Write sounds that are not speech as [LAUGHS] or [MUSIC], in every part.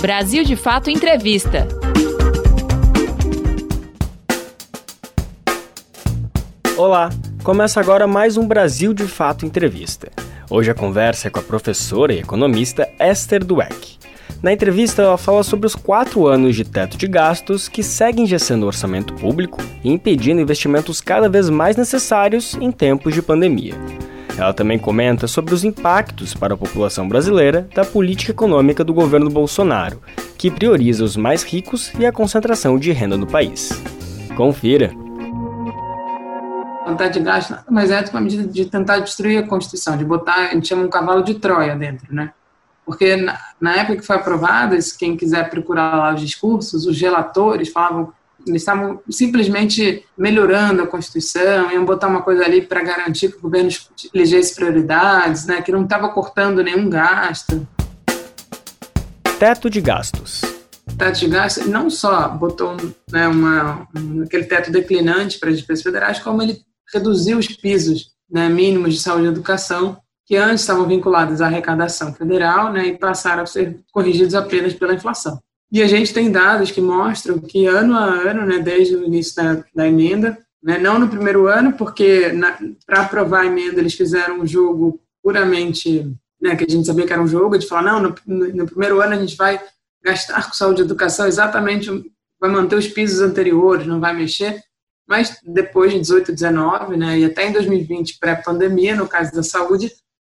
Brasil de Fato Entrevista. Olá, começa agora mais um Brasil de Fato Entrevista. Hoje a conversa é com a professora e economista Esther Dweck. Na entrevista, ela fala sobre os quatro anos de teto de gastos que seguem engessando o orçamento público e impedindo investimentos cada vez mais necessários em tempos de pandemia. Ela também comenta sobre os impactos para a população brasileira da política econômica do governo Bolsonaro, que prioriza os mais ricos e a concentração de renda no país. Confira! vontade de gasto nada mais é uma medida de tentar destruir a Constituição, de botar, a gente chama um cavalo de Troia dentro, né? Porque na, na época que foi aprovada, quem quiser procurar lá os discursos, os relatores falavam eles estavam simplesmente melhorando a Constituição, iam botar uma coisa ali para garantir que o governo elegesse prioridades, né, que não estava cortando nenhum gasto. Teto de gastos. Teto de gastos não só botou né, uma, um, aquele teto declinante para as despesas federais, como ele reduziu os pisos né, mínimos de saúde e educação, que antes estavam vinculados à arrecadação federal né, e passaram a ser corrigidos apenas pela inflação. E a gente tem dados que mostram que ano a ano, né, desde o início da, da emenda, né, não no primeiro ano, porque para aprovar a emenda eles fizeram um jogo puramente, né, que a gente sabia que era um jogo, de falar, não, no, no primeiro ano a gente vai gastar com saúde e educação exatamente, vai manter os pisos anteriores, não vai mexer, mas depois de 18, 19, né, e até em 2020, pré-pandemia, no caso da saúde,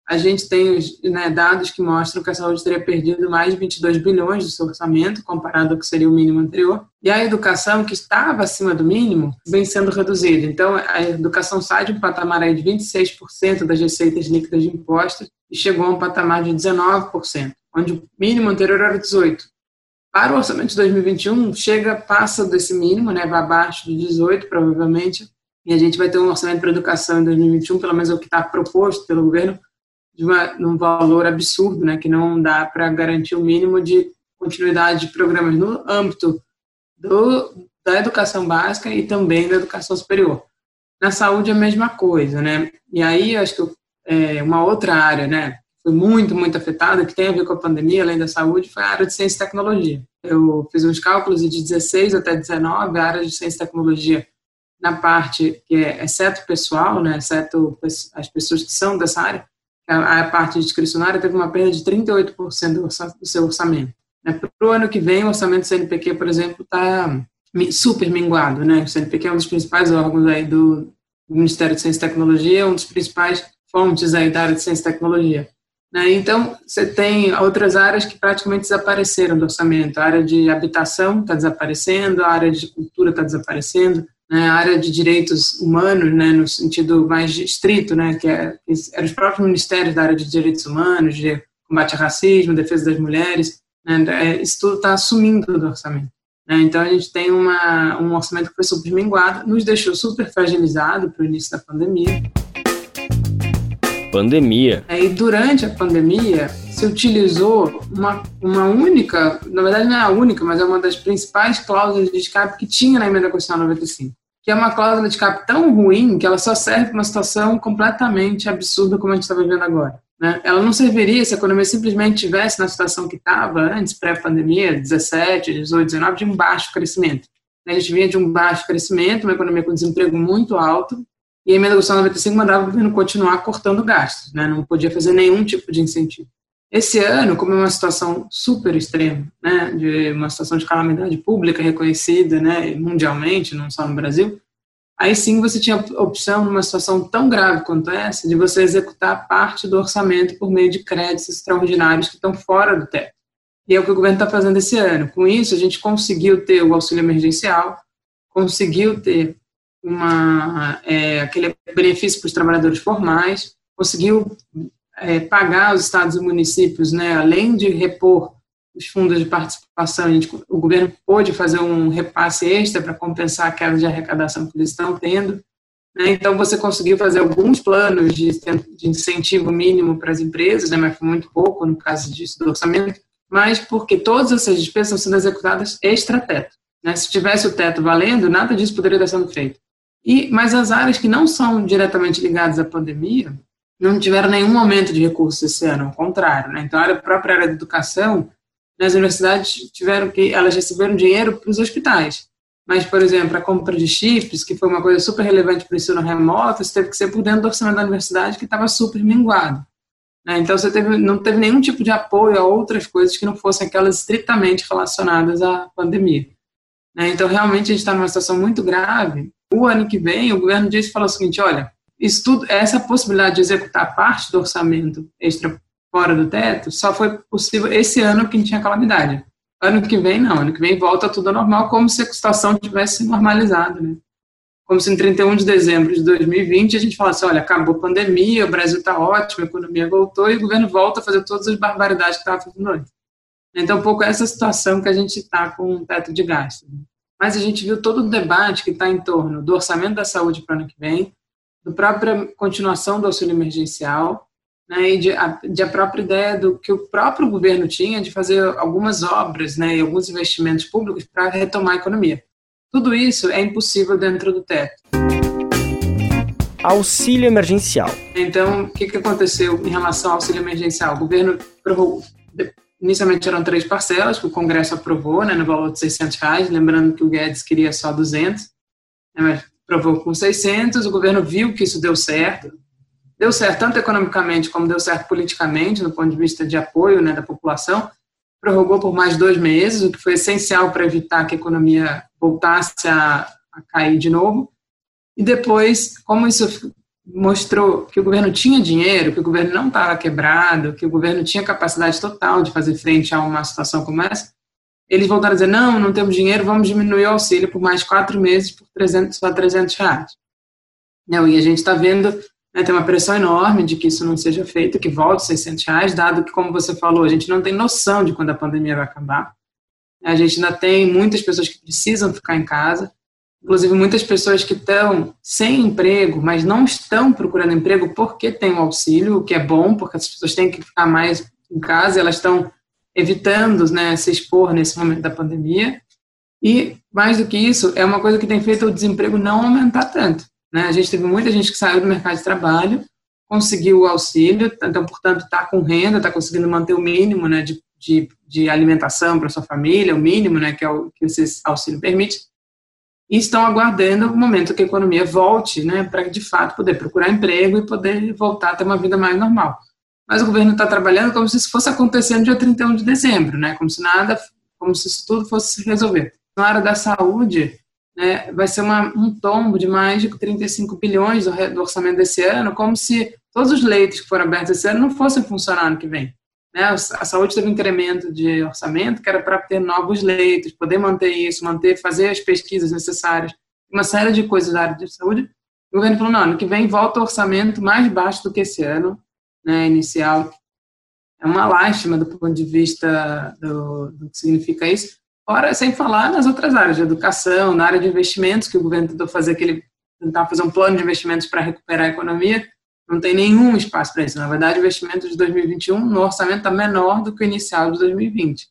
a gente tem né, dados que mostram que a saúde teria perdido mais de 22 bilhões do seu orçamento, comparado ao que seria o mínimo anterior. E a educação, que estava acima do mínimo, vem sendo reduzida. Então, a educação sai de um patamar de 26% das receitas líquidas de impostos e chegou a um patamar de 19%, onde o mínimo anterior era 18%. Para o orçamento de 2021, chega, passa desse mínimo, né, vai abaixo de 18, provavelmente, e a gente vai ter um orçamento para educação em 2021, pelo menos é o que está proposto pelo governo, de, uma, um valor absurdo, né, que não dá para garantir o mínimo de continuidade de programas no âmbito do, da educação básica e também da educação superior. Na saúde é a mesma coisa, né? E aí acho que é, uma outra área, né, foi muito, muito afetada, que tem a ver com a pandemia, além da saúde, foi a área de ciência e tecnologia. Eu fiz uns cálculos e de 16 até 19, a área de ciência e tecnologia, na parte que é exceto pessoal, né, exceto as pessoas que são dessa área, a, parte discricionária teve uma perda de 38% do seu orçamento. Né? Para o ano que vem, o orçamento do CNPq, por exemplo, está super minguado. Né? O CNPq é um dos principais órgãos aí do, Ministério de Ciência e Tecnologia, um dos principais fontes aí da área de Ciência e Tecnologia. Né? Então, você tem outras áreas que praticamente desapareceram do orçamento. A área de habitação está desaparecendo, a área de cultura está desaparecendo, né, a área de direitos humanos, né, no sentido mais estrito, né, que, é, eram os próprios ministérios da área de direitos humanos, de combate ao racismo, defesa das mulheres, né, é, isso tudo está sumindo do orçamento. Né, então, a gente tem uma, um orçamento que foi super minguado, nos deixou super fragilizado para o início da pandemia. Pandemia. É, e durante a pandemia, se utilizou uma, uma única, na verdade não é a única, mas é uma das principais cláusulas de escape que tinha na emenda constitucional 95 que é uma cláusula de escape tão ruim que ela só serve para uma situação completamente absurda como a gente está vivendo agora. Né? Ela não serviria se a economia simplesmente tivesse na situação que estava antes, pré-pandemia, 17, 18, 19, de um baixo crescimento. A gente vinha de um baixo crescimento, uma economia com desemprego muito alto, e a emenda constitucional 95 mandava o governo continuar cortando gastos, né? não podia fazer nenhum tipo de incentivo. Esse ano, como é uma situação super extrema, né, de uma situação de calamidade pública reconhecida né, mundialmente, não só no Brasil, aí sim você tinha a opção, numa situação tão grave quanto essa, de você executar parte do orçamento por meio de créditos extraordinários que estão fora do teto. E é o que o governo está fazendo esse ano. Com isso, a gente conseguiu ter o auxílio emergencial, conseguiu ter uma, é, aquele benefício para os trabalhadores formais, conseguiu é, pagar os estados e municípios, né, além de repor os fundos de participação, gente, o governo pôde fazer um repasse extra para compensar a queda de arrecadação que eles estão tendo. Né, então, você conseguiu fazer alguns planos de, de incentivo mínimo para as empresas, né, mas foi muito pouco no caso disso do orçamento, mas porque todas essas despesas estão sendo executadas extra-teto. Né? Se tivesse o teto valendo, nada disso poderia estar sendo feito. E, mas as áreas que não são diretamente ligadas à pandemia, não tiveram nenhum aumento de recursos esse ano, ao contrário. Né? Então, a própria área da educação as universidades tiveram que, elas receberam dinheiro para os hospitais. Mas, por exemplo, a compra de chips, que foi uma coisa super relevante para o ensino remoto, isso teve que ser por dentro do orçamento da universidade, que estava super minguado. Né? Então, você teve, não teve nenhum tipo de apoio a outras coisas que não fossem aquelas estritamente relacionadas à pandemia. Né? Então, realmente, a gente está numa situação muito grave. O ano que vem, o governo disse falou o seguinte: olha, isso tudo, essa possibilidade de executar parte do orçamento extra fora do teto só foi possível esse ano que tinha calamidade. Ano que vem, não. Ano que vem volta tudo ao normal, como se a situação tivesse normalizado, né? Como se em 31 de dezembro de 2020 a gente falasse, olha, acabou a pandemia, o Brasil está ótimo, a economia voltou e o governo volta a fazer todas as barbaridades que estava fazendo antes. Então, um pouco essa situação que a gente está com um teto de gastos. Né? Mas a gente viu todo o debate que está em torno do orçamento da saúde para o ano que vem, da própria continuação do auxílio emergencial, né, e de a, de a, própria ideia do que o próprio governo tinha de fazer algumas obras né, e alguns investimentos públicos para retomar a economia. Tudo isso é impossível dentro do teto. Auxílio emergencial. Então, o que, que aconteceu em relação ao auxílio emergencial? O governo prorrogou, inicialmente eram três parcelas que o Congresso aprovou, né, no valor de 600 reais, lembrando que o Guedes queria só 200, né, mas aprovou com 600, o governo viu que isso deu certo, deu certo tanto economicamente como deu certo politicamente, do ponto de vista de apoio né, da população, prorrogou por mais dois meses, o que foi essencial para evitar que a economia voltasse a, a cair de novo. E depois, como isso mostrou que o governo tinha dinheiro, que o governo não estava quebrado, que o governo tinha capacidade total de fazer frente a uma situação como essa, eles voltaram a dizer, não, não temos dinheiro, vamos diminuir o auxílio por mais quatro meses por 300, só 300 reais. Não, e a gente está vendo né, tem uma pressão enorme de que isso não seja feito, que volte 600 reais, dado que, como você falou, a gente não tem noção de quando a pandemia vai acabar. A gente ainda tem muitas pessoas que precisam ficar em casa, inclusive muitas pessoas que estão sem emprego, mas não estão procurando emprego porque tem o auxílio, o que é bom, porque as pessoas têm que ficar mais em casa, elas estão evitando né, se expor nesse momento da pandemia. E, mais do que isso, é uma coisa que tem feito o desemprego não aumentar tanto. Né? A gente teve muita gente que saiu do mercado de trabalho, conseguiu o auxílio, então, portanto, está com renda, está conseguindo manter o mínimo né, de, de, de alimentação para sua família, o mínimo né, que, é o, que esse auxílio permite, e estão aguardando o momento que a economia volte, né, para de fato poder procurar emprego e poder voltar a ter uma vida mais normal. Mas o governo está trabalhando como se isso fosse acontecer no dia 31 de dezembro, né, como se nada, como se isso tudo fosse se resolver. Na área da saúde, né, vai ser uma, um tombo de mais de 35 bilhões do, do, orçamento desse ano, como se todos os leitos que foram abertos esse ano não fossem funcionar no que vem. Né? A saúde teve um incremento de orçamento que era para ter novos leitos, poder manter isso, manter, fazer as pesquisas necessárias, uma série de coisas da área de saúde. O governo falou, não, ano que vem volta o orçamento mais baixo do que esse ano, né, inicial. É uma lástima do ponto de vista do, do que significa isso, Fora, sem falar nas outras áreas de educação, na área de investimentos, que o governo tentou fazer aquele, tentar fazer um plano de investimentos para recuperar a economia, não tem nenhum espaço para isso. Na verdade, o investimento de 2021 no orçamento está menor do que o inicial de 2020.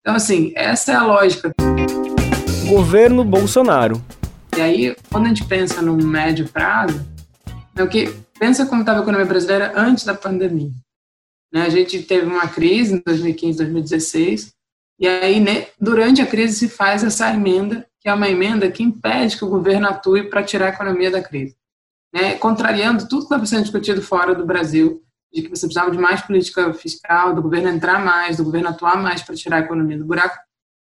Então, assim, essa é a lógica. Governo Bolsonaro. E aí, quando a gente pensa no médio prazo, é o que pensa como estava a economia brasileira antes da pandemia. Né? A gente teve uma crise em 2015, 2016, e aí, né, durante a crise, se faz essa emenda, que é uma emenda que impede que o governo atue para tirar a economia da crise. Né, contrariando tudo que estava sendo discutido fora do Brasil, de que você precisava de mais política fiscal, do governo entrar mais, do governo atuar mais para tirar a economia do buraco.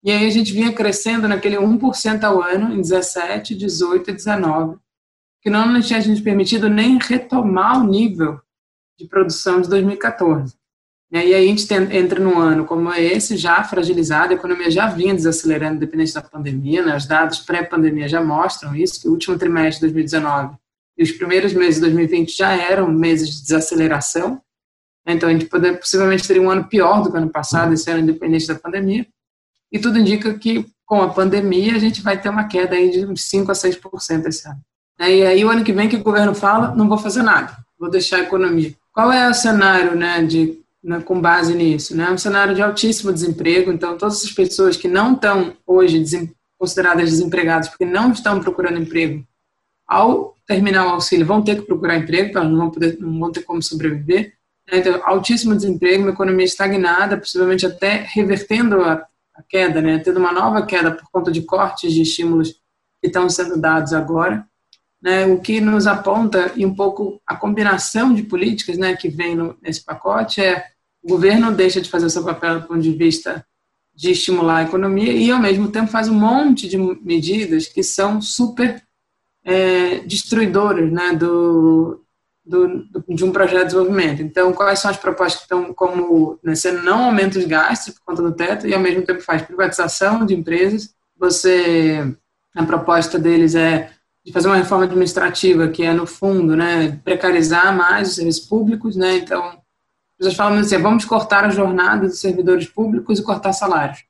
E aí a gente vinha crescendo naquele 1% ao ano em 17, 18 e 19, que não tinha a gente permitido nem retomar o nível de produção de 2014. E aí a gente entra num ano como esse, já fragilizado, a economia já vinha desacelerando, independente da pandemia, né? os dados pré-pandemia já mostram isso, que o último trimestre de 2019 e os primeiros meses de 2020 já eram meses de desaceleração, então a gente poder, possivelmente teria um ano pior do que o ano passado, esse ano independente da pandemia, e tudo indica que com a pandemia a gente vai ter uma queda aí de uns 5 a 6% esse ano. E aí o ano que vem que o governo fala, não vou fazer nada, vou deixar a economia. Qual é o cenário né, de né, com base nisso. Né? É um cenário de altíssimo desemprego, então todas essas pessoas que não estão hoje desem, consideradas desempregadas porque não estão procurando emprego, ao terminar o auxílio vão ter que procurar emprego, então não vão, não vão ter como sobreviver. Então, altíssimo desemprego, uma economia estagnada, possivelmente até revertendo a, a queda, né? tendo uma nova queda por conta de cortes de estímulos que estão sendo dados agora. Né, o que nos aponta, e um pouco a combinação de políticas né, que vem no, nesse pacote é o governo deixa de fazer o seu papel do ponto de vista de estimular a economia e, ao mesmo tempo, faz um monte de medidas que são super é, destruidoras né, do, do, de um projeto de desenvolvimento. Então, quais são as propostas que estão como né, você não aumenta os gastos por conta do teto e ao mesmo tempo faz privatização de empresas. Você a proposta deles é de fazer uma reforma administrativa que é no fundo, né, precarizar mais os serviços públicos, né? Então, as pessoas falam assim, vamos cortar a jornada dos servidores públicos e cortar salários.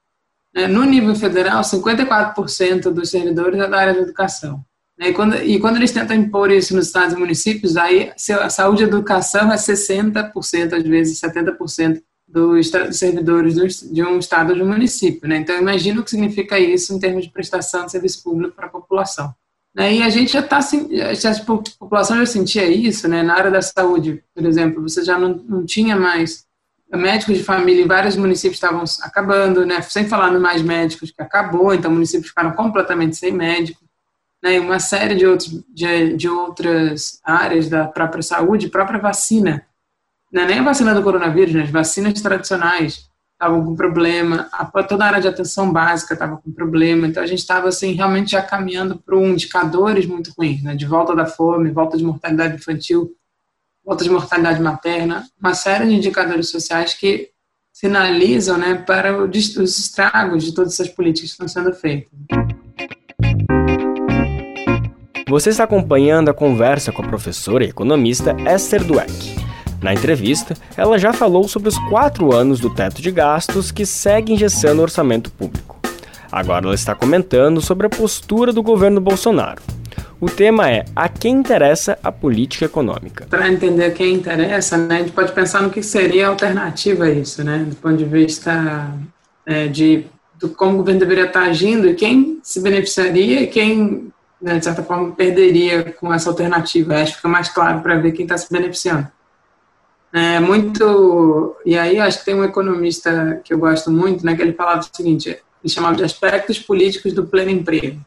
Né, no nível federal, 54% dos servidores é da área da educação. Né? E quando, e quando eles tentam impor isso nos estados e municípios, aí a saúde e a educação é 60%, às vezes 70% dos, servidores de um estado ou de um município. Né? Então, imagina o que significa isso em termos de prestação de serviço público para a população. Né? E a gente já está, a população já sentia isso, né? na área da saúde, por exemplo, você já não, não tinha mais médicos de família em vários municípios estavam acabando, né? sem falar nos mais médicos que acabou, então municípios ficaram completamente sem médicos né, e uma série de, outros, de, de outras áreas da própria saúde, própria vacina. Não é nem a vacina do coronavírus, né, as vacinas tradicionais estavam com problema, a, toda a área de atenção básica estava com problema, então a gente estava assim, realmente já caminhando para um indicadores muito ruins, né, de volta da fome, volta de mortalidade infantil, volta de mortalidade materna, uma série de indicadores sociais que sinalizam né, para os estragos de todas essas políticas que estão sendo feitas. Você está acompanhando a conversa com a professora e economista Esther Dweck. Na entrevista, ela já falou sobre os quatro anos do teto de gastos que segue engessando o orçamento público. Agora ela está comentando sobre a postura do governo Bolsonaro. O tema é a quem interessa a política econômica. Para entender quem interessa, né, a gente pode pensar no que seria a alternativa a isso, né, do ponto de vista é, de como o governo deveria estar agindo e quem se beneficiaria e quem né, de certa forma, perderia com essa alternativa. Acho que fica mais claro para ver quem está se beneficiando. É muito. E aí, acho que tem um economista que eu gosto muito, né, que ele falava o seguinte: ele chamava de aspectos políticos do pleno emprego.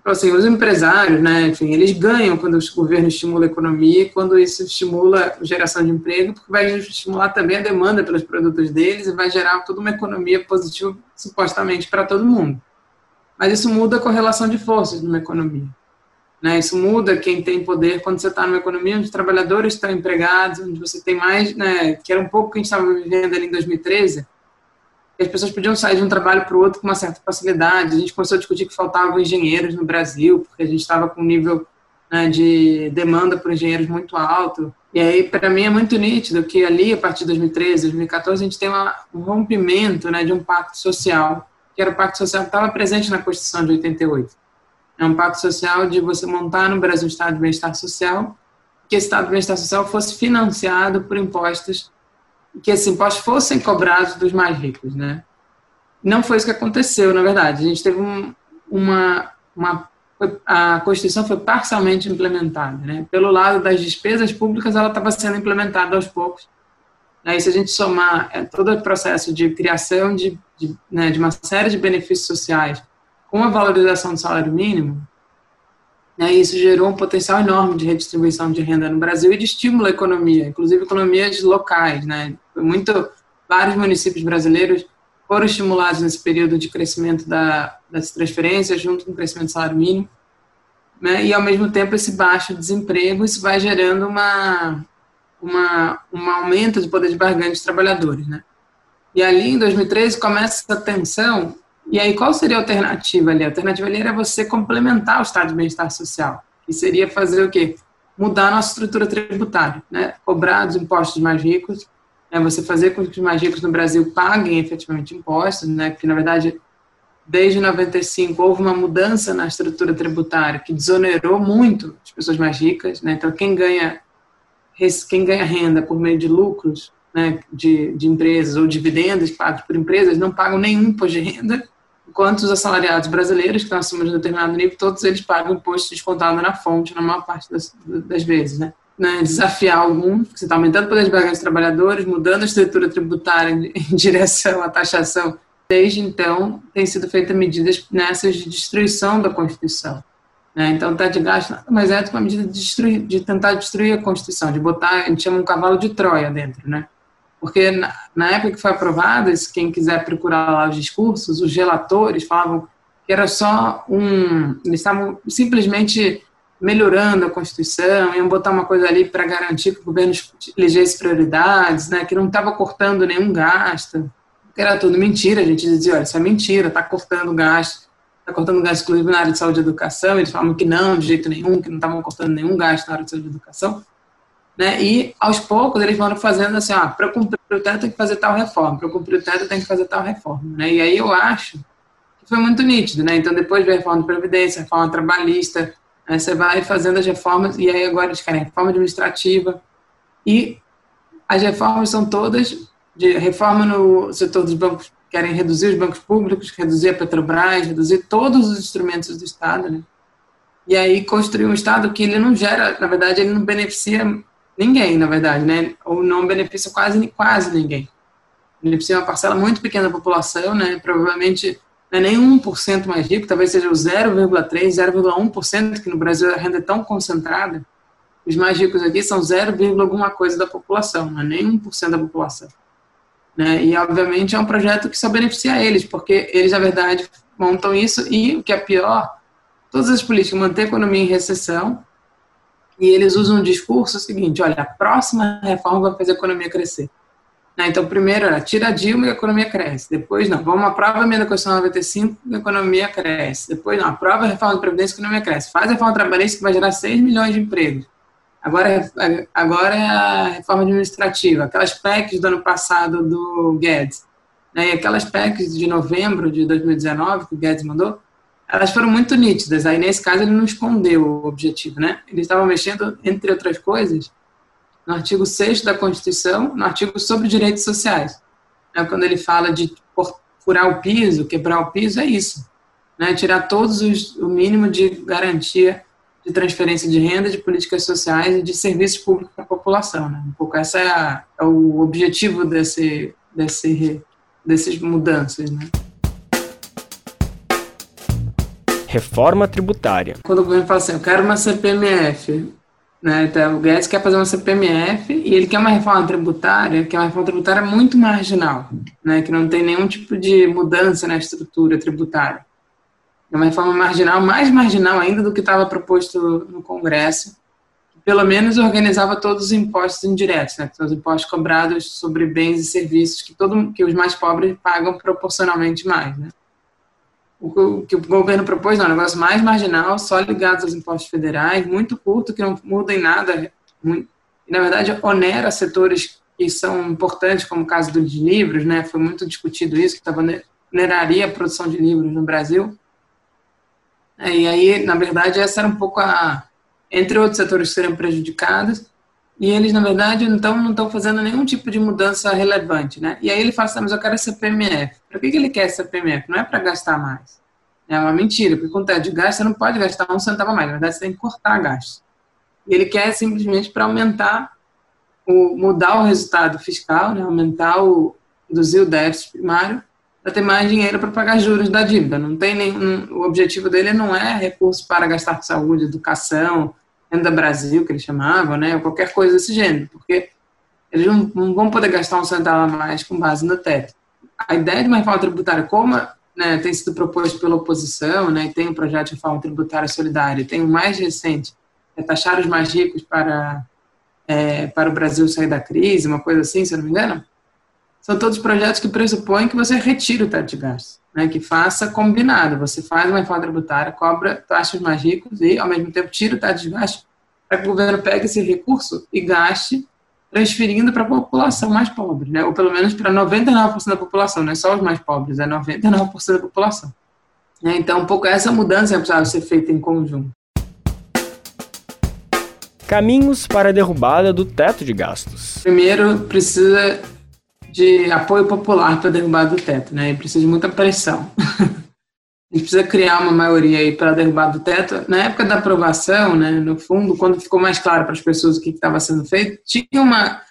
Então, assim, os empresários, né, enfim, eles ganham quando o governo estimula a economia, quando isso estimula a geração de emprego, porque vai estimular também a demanda pelos produtos deles e vai gerar toda uma economia positiva, supostamente, para todo mundo mas isso muda a correlação de forças numa economia. Né? Isso muda quem tem poder quando você está numa economia onde os trabalhadores estão empregados, onde você tem mais, né, que era um pouco o que a gente estava vivendo ali em 2013, as pessoas podiam sair de um trabalho para o outro com uma certa facilidade. A gente começou a discutir que faltavam engenheiros no Brasil, porque a gente estava com um nível né, de demanda por engenheiros muito alto. E aí, para mim, é muito nítido que ali, a partir de 2013, 2014, a gente tem uma, um rompimento né, de um pacto social que era o Pacto Social que estava presente na Constituição de 88. É um pacto social de você montar no Brasil um Estado de Bem-Estar Social, que esse Estado de Bem-Estar Social fosse financiado por impostos, que esses impostos fossem cobrados dos mais ricos, né? Não foi isso que aconteceu, na verdade. A gente teve um, uma, uma a Constituição foi parcialmente implementada, né? Pelo lado das despesas públicas, ela estava sendo implementada aos poucos, Aí, se a gente somar é, todo o processo de criação de, de, né, de, uma série de benefícios sociais com a valorização do salário mínimo, né, isso gerou um potencial enorme de redistribuição de renda no Brasil e de estímulo à economia, inclusive economias locais. Né, muito, vários municípios brasileiros foram estimulados nesse período de crescimento da, das transferências, junto com o crescimento do salário mínimo. Né, e, ao mesmo tempo, esse baixo desemprego, isso vai gerando uma uma, um aumento do poder de barganha dos trabalhadores, né? E ali, em 2013, começa essa tensão. E aí, qual seria a alternativa ali? A alternativa ali era você complementar o estado de bem-estar social, que seria fazer o quê? Mudar a nossa estrutura tributária, né? Cobrar dos impostos mais ricos, né? você fazer com que os mais ricos no Brasil paguem efetivamente impostos, né? Porque, na verdade, desde 95 houve uma mudança na estrutura tributária que desonerou muito as pessoas mais ricas, né? Então, quem ganha quem ganha renda por meio de lucros né, de, de empresas ou dividendos pagos por empresas não pagam nenhum imposto de renda, enquanto os assalariados brasileiros que estão acima de um determinado nível, todos eles pagam imposto descontado na fonte, na maior parte das, das vezes. Né? né, desafiar alguns, porque você está aumentando o poder de dos trabalhadores, mudando a estrutura tributária [LAUGHS] em direção à taxação. Desde então, tem sido feitas medidas nessas de destruição da Constituição. Né? Então, teto de gasto mais é uma medida de, destruir, de tentar destruir a Constituição, de botar, a gente chama um cavalo de Troia dentro, né? Porque na, época que foi aprovada, quem quiser procurar lá os discursos, os relatores falavam que era só um. Eles estavam simplesmente melhorando a Constituição, iam botar uma coisa ali para garantir que o governo elegesse prioridades, né, que não estava cortando nenhum gasto, era tudo mentira. A gente dizia: olha, isso é mentira, está cortando gasto está cortando gasto exclusivo na área de saúde e educação, eles falam que não, de jeito nenhum, que não estavam cortando nenhum gasto na área de saúde e educação. Né? E, aos poucos, eles foram fazendo assim, ah, para cumprir o teto tem que fazer tal reforma, para cumprir o teto tem que fazer tal reforma. Né? E aí eu acho que foi muito nítido. Né? Então, depois veio a reforma de Previdência, reforma trabalhista, você vai fazendo as reformas, e aí agora eles querem reforma administrativa, e as reformas são todas de reforma no setor dos bancos querem reduzir os bancos públicos, reduzir a Petrobras, reduzir todos os instrumentos do Estado, né? E aí construir um Estado que ele não gera, na verdade, ele não beneficia ninguém, na verdade, né? Ou não beneficia quase, quase ninguém. Beneficia uma parcela muito pequena da população, né? Provavelmente não é nem 1% mais rico, talvez seja o 0,3%, 0,1%, que no Brasil a renda é tão concentrada. Os mais ricos aqui são 0, alguma coisa da população, não é nem 1% da população. Né? E, obviamente, é um projeto que só beneficia eles, porque eles, na verdade, montam isso e, o que é pior, todas as políticas mantêm a economia em recessão e eles usam um discurso seguinte, olha, a próxima reforma vai fazer a economia crescer. Né? Então, primeiro, era, tira a Dilma e a economia cresce. Depois, não, vamos aprova a emenda constitucional 95 e a economia cresce. Depois, não, aprova a reforma da Previdência e a economia cresce. Faz a reforma trabalhista que vai gerar 6 milhões de empregos. Agora, agora é a reforma administrativa, aquelas PECs do ano passado do Guedes, né, e aquelas PECs de novembro de 2019 que o Guedes mandou, elas foram muito nítidas. Aí, nesse caso, ele não escondeu o objetivo, né? Ele estava mexendo, entre outras coisas, no artigo 6 da Constituição, no artigo sobre direitos sociais. Né, quando ele fala de furar o piso, quebrar o piso, é isso. Né, tirar todos os, o mínimo de garantia de transferência de renda, de políticas sociais e de serviços públicos para a população. Né? Um pouco esse é, é, o objetivo desse, desse, dessas mudanças. Né? Reforma tributária. Quando o governo fala assim, eu quero uma CPMF, né? Então, o Guedes quer fazer uma CPMF e ele quer uma reforma tributária, que é uma reforma tributária muito marginal, né? que não tem nenhum tipo de mudança na estrutura tributária. É uma reforma marginal, mais marginal ainda do que estava proposto no Congresso, que pelo menos organizava todos os impostos indiretos, né, os impostos cobrados sobre bens e serviços que, todo, que os mais pobres pagam proporcionalmente mais. Né. O que o governo propôs não, é um negócio mais marginal, só ligado aos impostos federais, muito curto, que não muda em nada, muito, na verdade onera setores que são importantes, como o caso dos livros, né, foi muito discutido isso, que oneraria a produção de livros no Brasil, e aí, na verdade, essa era um pouco a. Entre outros setores que seriam prejudicados, e eles, na verdade, então, não estão fazendo nenhum tipo de mudança relevante, né? E aí ele fala assim, mas eu quero essa PMF. Para que, que ele quer essa PMF? Não é para gastar mais. É uma mentira, porque com teto de gasto você não pode gastar um centavo a mais, na verdade você tem que cortar gastos. E ele quer simplesmente para aumentar, o, mudar o resultado fiscal, né? aumentar o, reduzir o déficit primário para ter mais dinheiro para pagar juros da dívida. Não tem nenhum, o objetivo dele não é recurso para gastar com saúde, educação, renda Brasil, que eles chamavam, né, ou qualquer coisa desse gênero, porque eles não, não, vão poder gastar um centavo a mais com base no teto. A ideia de uma reforma tributária, como né, tem sido proposto pela oposição, né, tem um projeto de reforma tributária solidária, tem o mais recente, é taxar os mais ricos para, é, para o Brasil sair da crise, uma coisa assim, se eu não me engano, são todos projetos que pressupõem que você retire o teto de gastos, né, que faça combinado. Você faz uma reforma tributária, cobra taxas mais ricos e, ao mesmo tempo, tira o teto de gastos para que o governo pegue esse recurso e gaste transferindo para a população mais pobre, né, ou pelo menos para 99% da população, não é só os mais pobres, é 99% da população. Né, então, um pouco essa mudança é precisava ser feita em conjunto. Caminhos para a derrubada do teto de gastos. Primeiro, precisa de apoio popular para derrubar do teto, né? E precisa de muita pressão. [LAUGHS] a gente precisa criar uma maioria aí para derrubar do teto. Na época da aprovação, né, no fundo, quando ficou mais claro para as pessoas o que estava sendo feito, tinha uma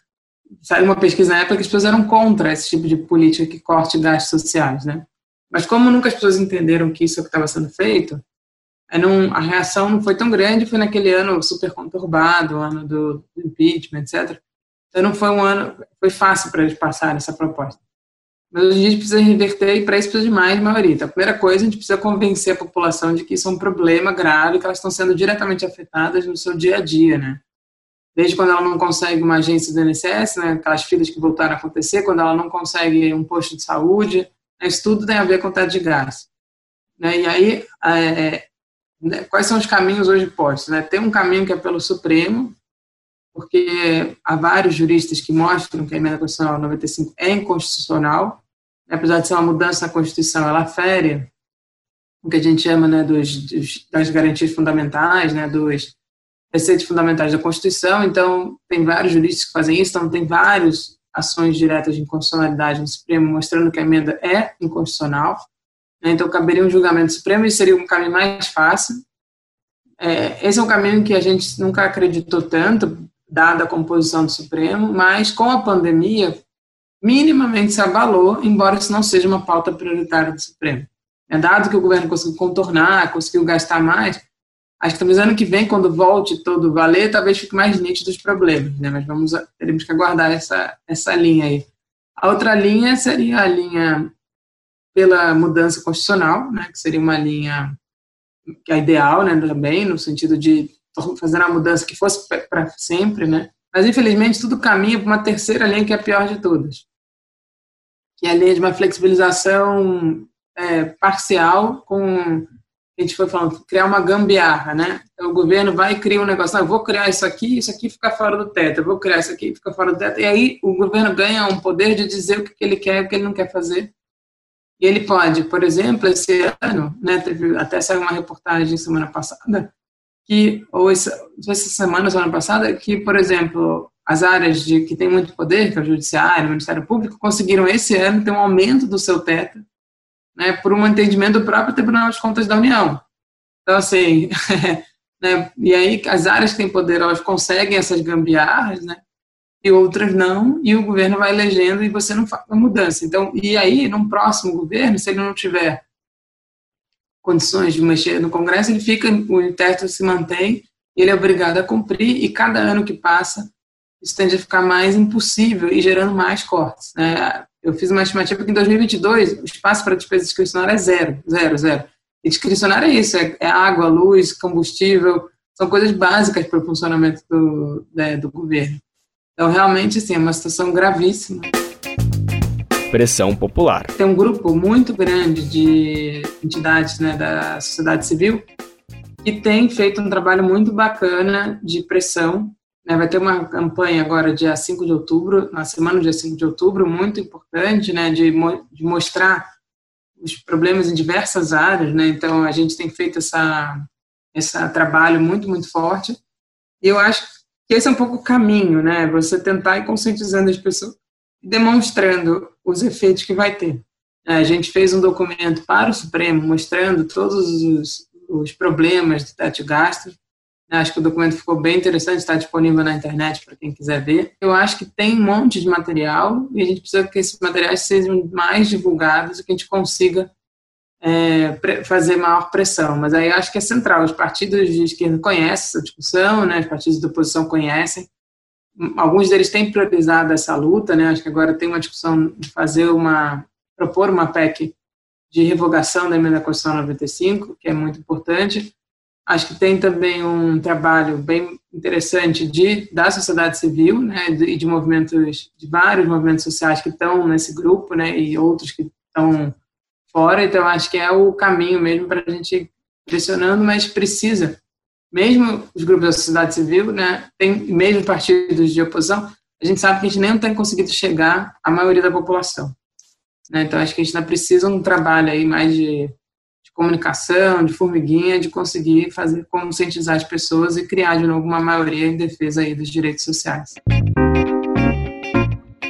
saiu uma pesquisa na época que as pessoas eram contra esse tipo de política que corte gastos sociais, né? Mas como nunca as pessoas entenderam que isso é o que estava sendo feito, não, a reação não foi tão grande, foi naquele ano super conturbado, ano do impeachment, etc. Então não foi um ano, foi fácil para eles passarem essa proposta. Mas a gente precisa reverter e para isso precisa de mais maioria. Então, a primeira coisa, a gente precisa convencer a população de que isso é um problema grave, que elas estão sendo diretamente afetadas no seu dia a dia, né? Desde quando ela não consegue uma agência do INSS, né, aquelas filas que voltaram a acontecer, quando ela não consegue um posto de saúde, né, isso tudo tem a ver com o teto de gás. Né? E aí, é, né, quais são os caminhos hoje postos? Né? Tem um caminho que é pelo Supremo, porque há vários juristas que mostram que a emenda constitucional 95 é inconstitucional, apesar de ser uma mudança na Constituição, ela fere o que a gente chama né, dos, dos, das garantias fundamentais, né, dos preceitos fundamentais da Constituição, então tem vários juristas que fazem isso, então tem várias ações diretas de inconstitucionalidade no Supremo mostrando que a emenda é inconstitucional, né, então caberia um julgamento Supremo e seria um caminho mais fácil. É, esse é um caminho que a gente nunca acreditou tanto, dada a composição do Supremo, mas com a pandemia, minimamente se abalou, embora isso não seja uma pauta prioritária do Supremo. É dado que o governo conseguiu contornar, conseguiu gastar mais, acho que talvez ano que vem, quando volte todo valer, talvez fique mais nítido os problemas, né? Mas vamos, teremos que aguardar essa, essa linha aí. A outra linha seria a linha pela mudança constitucional, né? Que seria uma linha que é ideal, né? Também, no sentido de fazer uma mudança que fosse para sempre, né? Mas, infelizmente, tudo caminha para uma terceira linha que é a pior de todas, que é a linha de uma flexibilização é, parcial com a gente foi falando, criar uma gambiarra, né? Então, o governo vai e cria um negócio, não, eu vou criar isso aqui, isso aqui fica fora do teto, eu vou criar isso aqui, fica fora do teto, e aí o governo ganha um poder de dizer o que ele quer e o que ele não quer fazer. E ele pode, por exemplo, esse ano, né, teve, até saiu uma reportagem semana passada, que, ou essa, essa semana, semana passada, que, por exemplo, as áreas de, que têm muito poder, que é o Judiciário, o Ministério Público, conseguiram esse ano ter um aumento do seu teto, né, por um entendimento do próprio Tribunal de Contas da União. Então, assim, [LAUGHS] né, e aí as áreas que têm poder, elas conseguem essas gambiarras, né, e outras não, e o governo vai elegendo e você não faz a mudança. Então, e aí, num próximo governo, se ele não tiver condições de mexer no Congresso, ele fica, o teto se mantém, ele é obrigado a cumprir, e cada ano que passa, isso tende a ficar mais impossível e gerando mais cortes. Né? Eu fiz uma estimativa que em 2022 o espaço para despesa discricionária é zero, zero, zero. E discricionária é isso, é, é água, luz, combustível, são coisas básicas para o funcionamento do, né, do governo. Então, realmente, assim, é uma situação gravíssima pressão popular. Tem um grupo muito grande de entidades né, da sociedade civil que tem feito um trabalho muito bacana de pressão. Né? Vai ter uma campanha agora, dia 5 de outubro, na semana do dia 5 de outubro, muito importante, né, de, mo de mostrar os problemas em diversas áreas. Né? Então, a gente tem feito essa, esse trabalho muito, muito forte. E eu acho que esse é um pouco o caminho, né? Você tentar ir conscientizando as pessoas demonstrando os efeitos que vai ter. A gente fez um documento para o Supremo mostrando todos os, os problemas do teto de gastos. Acho que o documento ficou bem interessante, está disponível na internet para quem quiser ver. Eu acho que tem um monte de material e a gente precisa que esses materiais sejam mais divulgados e que a gente consiga é, fazer maior pressão. Mas aí acho que é central. Os partidos de esquerda conhecem essa discussão, né? os partidos da oposição conhecem alguns deles têm priorizado essa luta, né? Acho que agora tem uma discussão de fazer uma propor uma PEC de revogação da emenda constitucional 95, que é muito importante. Acho que tem também um trabalho bem interessante de da sociedade civil, né, e de movimentos de vários movimentos sociais que estão nesse grupo, né, e outros que estão fora. Então acho que é o caminho mesmo para a gente ir pressionando, mas precisa mesmo os grupos da sociedade civil, né, tem, mesmo partidos de oposição, a gente sabe que a gente nem tem conseguido chegar à maioria da população. Né? Então, acho que a gente ainda precisa de um trabalho aí mais de, de, comunicação, de formiguinha, de conseguir fazer conscientizar as pessoas e criar de novo uma maioria em defesa aí dos direitos sociais.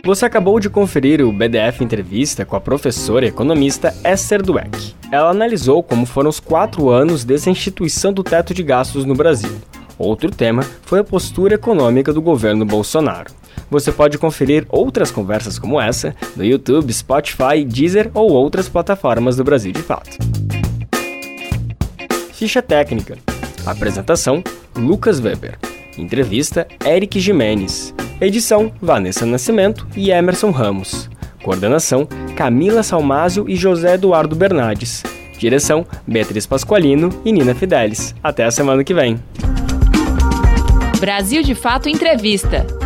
Você acabou de conferir o BDF Entrevista com a professora e economista Esther Dweck. Ela analisou como foram os quatro anos dessa instituição do teto de gastos no Brasil. Outro tema foi a postura econômica do governo Bolsonaro. Você pode conferir outras conversas como essa no YouTube, Spotify, Deezer ou outras plataformas do Brasil de Fato. Ficha técnica. Apresentação: Lucas Weber. Entrevista: Eric Jimenez. Edição: Vanessa Nascimento e Emerson Ramos. Coordenação: Camila Salmásio e José Eduardo Bernardes. Direção: Beatriz Pasqualino e Nina Fidelis. Até a semana que vem. Brasil de Fato Entrevista.